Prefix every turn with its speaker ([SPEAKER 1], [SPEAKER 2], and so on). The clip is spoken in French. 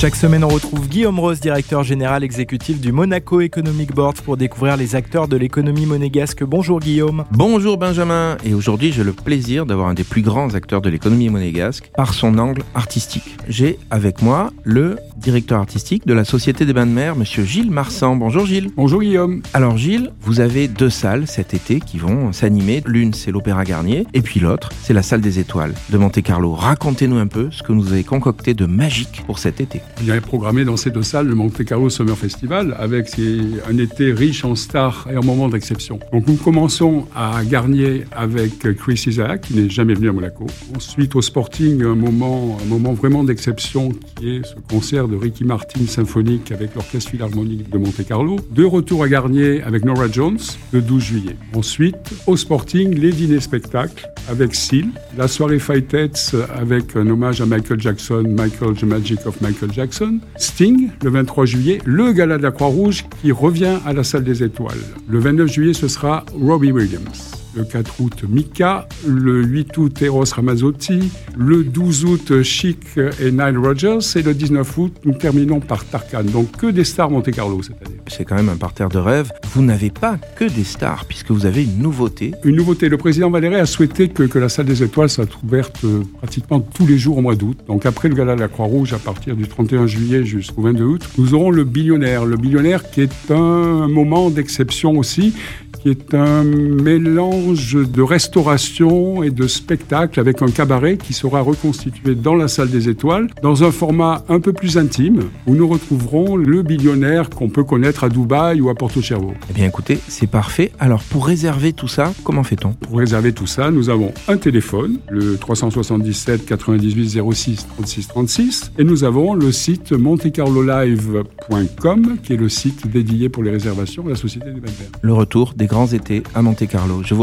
[SPEAKER 1] Chaque semaine, on retrouve Guillaume Rose, directeur général exécutif du Monaco Economic Board, pour découvrir les acteurs de l'économie monégasque. Bonjour Guillaume.
[SPEAKER 2] Bonjour Benjamin. Et aujourd'hui, j'ai le plaisir d'avoir un des plus grands acteurs de l'économie monégasque par son angle artistique. J'ai avec moi le directeur artistique de la Société des Bains de Mer, monsieur Gilles Marsan. Bonjour Gilles.
[SPEAKER 3] Bonjour Guillaume.
[SPEAKER 2] Alors Gilles, vous avez deux salles cet été qui vont s'animer. L'une, c'est l'Opéra Garnier, et puis l'autre, c'est la salle des étoiles de Monte-Carlo. Racontez-nous un peu ce que vous avez concocté de magique pour cet été.
[SPEAKER 3] Il y a programmé dans ces deux salles le Monte Carlo Summer Festival avec un été riche en stars et en moments d'exception. Donc nous commençons à Garnier avec Chris Isaac qui n'est jamais venu à Monaco. Ensuite au Sporting un moment, un moment vraiment d'exception qui est ce concert de Ricky Martin symphonique avec l'Orchestre Philharmonique de Monte Carlo. De retour à Garnier avec Nora Jones le 12 juillet. Ensuite au Sporting les dîners spectacles avec Seal, la soirée Fight avec un hommage à Michael Jackson, Michael the Magic of Michael Jackson, Sting le 23 juillet, le gala de la Croix-Rouge qui revient à la salle des étoiles. Le 29 juillet, ce sera Robbie Williams le 4 août Mika, le 8 août Eros Ramazzotti, le 12 août Chic et Nile Rogers et le 19 août nous terminons par Tarkan. Donc que des stars Monte Carlo cette année.
[SPEAKER 2] C'est quand même un parterre de rêve. Vous n'avez pas que des stars puisque vous avez une nouveauté.
[SPEAKER 3] Une nouveauté. Le président Valéry a souhaité que, que la salle des étoiles soit ouverte euh, pratiquement tous les jours au mois d'août. Donc après le gala de la Croix-Rouge à partir du 31 juillet jusqu'au 22 août, nous aurons le billionnaire. Le billionnaire qui est un moment d'exception aussi qui est un mélange de restauration et de spectacle avec un cabaret qui sera reconstitué dans la salle des étoiles, dans un format un peu plus intime, où nous retrouverons le billionnaire qu'on peut connaître à Dubaï ou à Porto Cervo.
[SPEAKER 2] Eh bien écoutez, c'est parfait. Alors pour réserver tout ça, comment fait-on?
[SPEAKER 3] Pour réserver tout ça, nous avons un téléphone, le 377 98 06 36 36, et nous avons le site montecarlolive.com, qui est le site dédié pour les réservations de la Société des Bains
[SPEAKER 2] Le retour des grands étés à Monte-Carlo. Je vous